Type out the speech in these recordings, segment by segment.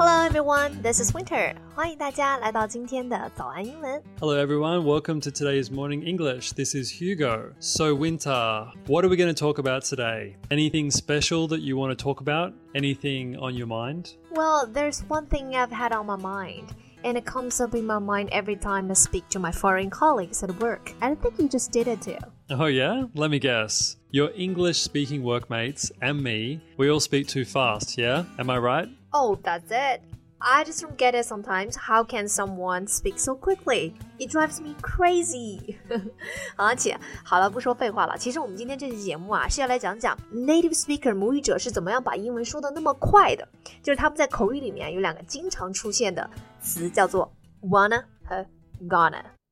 Hello everyone, this is Winter. 欢迎大家来到今天的早安英文。 Hello, everyone. Welcome to today's Morning English. This is Hugo. So, Winter, what are we going to talk about today? Anything special that you want to talk about? Anything on your mind? Well, there's one thing I've had on my mind, and it comes up in my mind every time I speak to my foreign colleagues at work. And I think you just did it too. Oh, yeah? Let me guess. Your English speaking workmates and me, we all speak too fast, yeah? Am I right? Oh, that's it. I just don't get it sometimes. How can someone speak so quickly? It drives me crazy. 而且，好了，不说废话了。其实我们今天这期节目啊，是要来讲讲 native speaker 母语者是怎么样把英文说的那么快的。就是他们在口语里面有两个经常出现的词，叫做 wanna 和 gonna。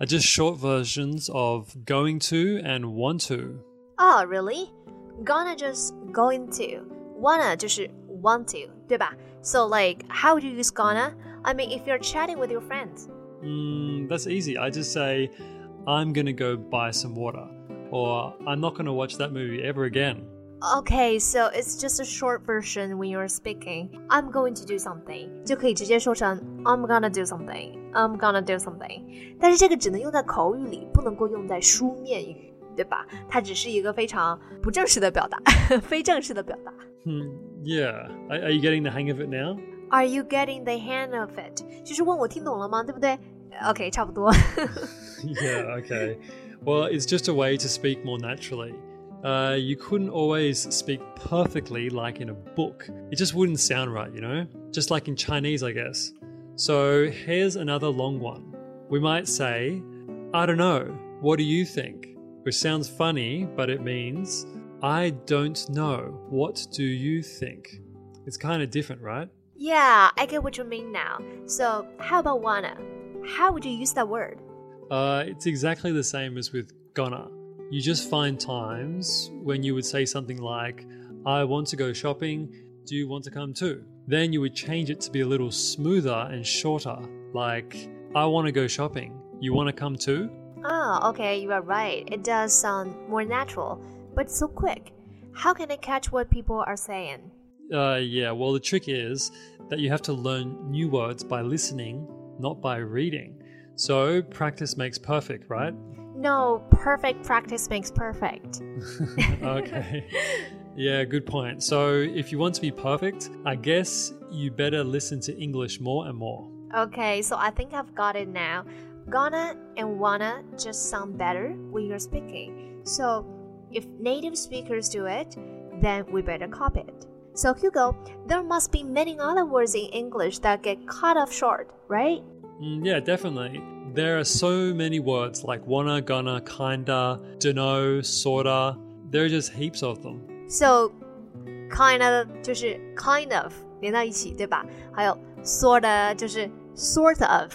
are just short versions of going to and want to. Oh, really? Gonna just going to. Wanna 就是 want to, 对吧? So like, how would you use gonna? I mean, if you're chatting with your friends. Mm, that's easy. I just say, I'm gonna go buy some water, or I'm not gonna watch that movie ever again. Okay, so it's just a short version when you're speaking. I'm going to do something 就可以直接说成 I'm gonna do something. I'm gonna do something. 但是这个只能用在口语里，不能够用在书面语，对吧？它只是一个非常不正式的表达，非正式的表达。 Hmm, yeah. Are, are you getting the hang of it now? Are you getting the hang of it？就是问我听懂了吗？对不对？OK，差不多。 yeah, okay. Well, it's just a way to speak more naturally. Uh, you couldn't always speak perfectly like in a book. It just wouldn't sound right, you know? Just like in Chinese, I guess. So here's another long one. We might say, I don't know, what do you think? Which sounds funny, but it means, I don't know, what do you think? It's kind of different, right? Yeah, I get what you mean now. So, how about wanna? How would you use that word? Uh, it's exactly the same as with gonna. You just find times when you would say something like, I want to go shopping, do you want to come too? Then you would change it to be a little smoother and shorter, like, I want to go shopping, you want to come too? Oh, okay, you are right. It does sound more natural, but so quick. How can I catch what people are saying? Uh, yeah, well, the trick is that you have to learn new words by listening, not by reading. So, practice makes perfect, right? No, perfect practice makes perfect. okay. Yeah, good point. So, if you want to be perfect, I guess you better listen to English more and more. Okay, so I think I've got it now. Gonna and wanna just sound better when you're speaking. So, if native speakers do it, then we better copy it. So, Hugo, there must be many other words in English that get cut off short, right? Mm, yeah, definitely. There are so many words like wanna, gonna, kinda, dunno, sorta. There are just heaps of them. So, kind of 就是 kind of 连到一起，对吧？还有 sort of 就是 sort of，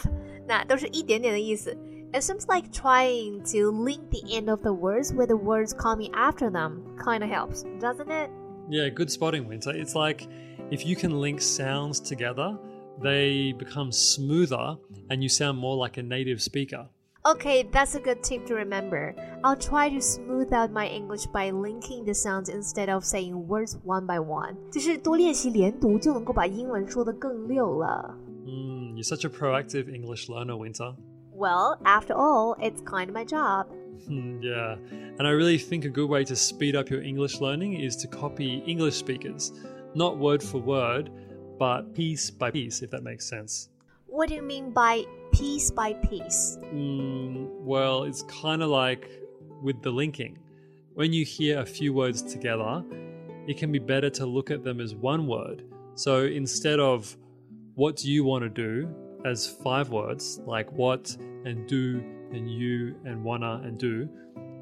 那都是一点点的意思。It seems like trying to link the end of the words with the words coming after them kind of helps, doesn't it? Yeah, good spotting, Winter. It's like if you can link sounds together, they become smoother and you sound more like a native speaker. Okay, that's a good tip to remember. I'll try to smooth out my English by linking the sounds instead of saying words one by one. 就是多练习连读，就能够把英文说得更溜了。 Mm, you're such a proactive English learner, Winter. Well, after all, it's kind of my job. Hmm, yeah, and I really think a good way to speed up your English learning is to copy English speakers, not word for word, but piece by piece, if that makes sense. What do you mean by piece by piece? Mm, well, it's kind of like with the linking. When you hear a few words together, it can be better to look at them as one word. So instead of what do you want to do as five words, like what and do and you and wanna and do,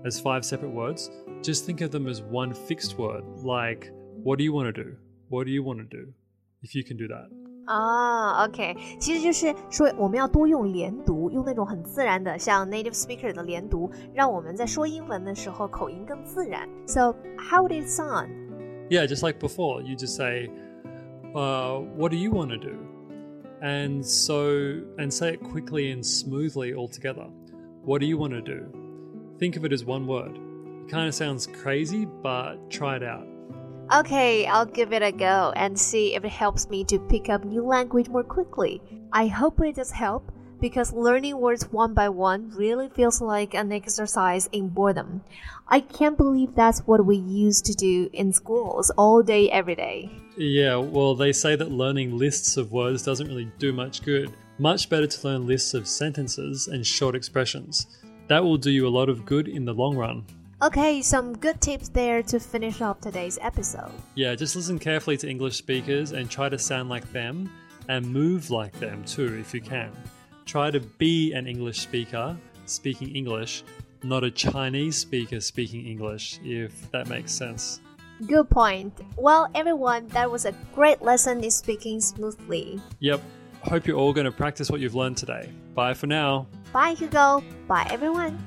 as five separate words, just think of them as one fixed word, like what do you want to do? What do you want to do? If you can do that. 啊、o k 其实就是说我们要多用连读，用那种很自然的，像 native speaker 的连读，让我们在说英文的时候口音更自然。So how did it sound? Yeah, just like before, you just say, uh, "What do you want to do?" And so, and say it quickly and smoothly all together. What do you want to do? Think of it as one word. It kind of sounds crazy, but try it out. Okay, I'll give it a go and see if it helps me to pick up new language more quickly. I hope it does help because learning words one by one really feels like an exercise in boredom. I can't believe that's what we used to do in schools all day, every day. Yeah, well, they say that learning lists of words doesn't really do much good. Much better to learn lists of sentences and short expressions. That will do you a lot of good in the long run. Okay, some good tips there to finish off today's episode. Yeah, just listen carefully to English speakers and try to sound like them and move like them too if you can. Try to be an English speaker speaking English, not a Chinese speaker speaking English, if that makes sense. Good point. Well, everyone, that was a great lesson in speaking smoothly. Yep, hope you're all going to practice what you've learned today. Bye for now. Bye, Hugo. Bye, everyone.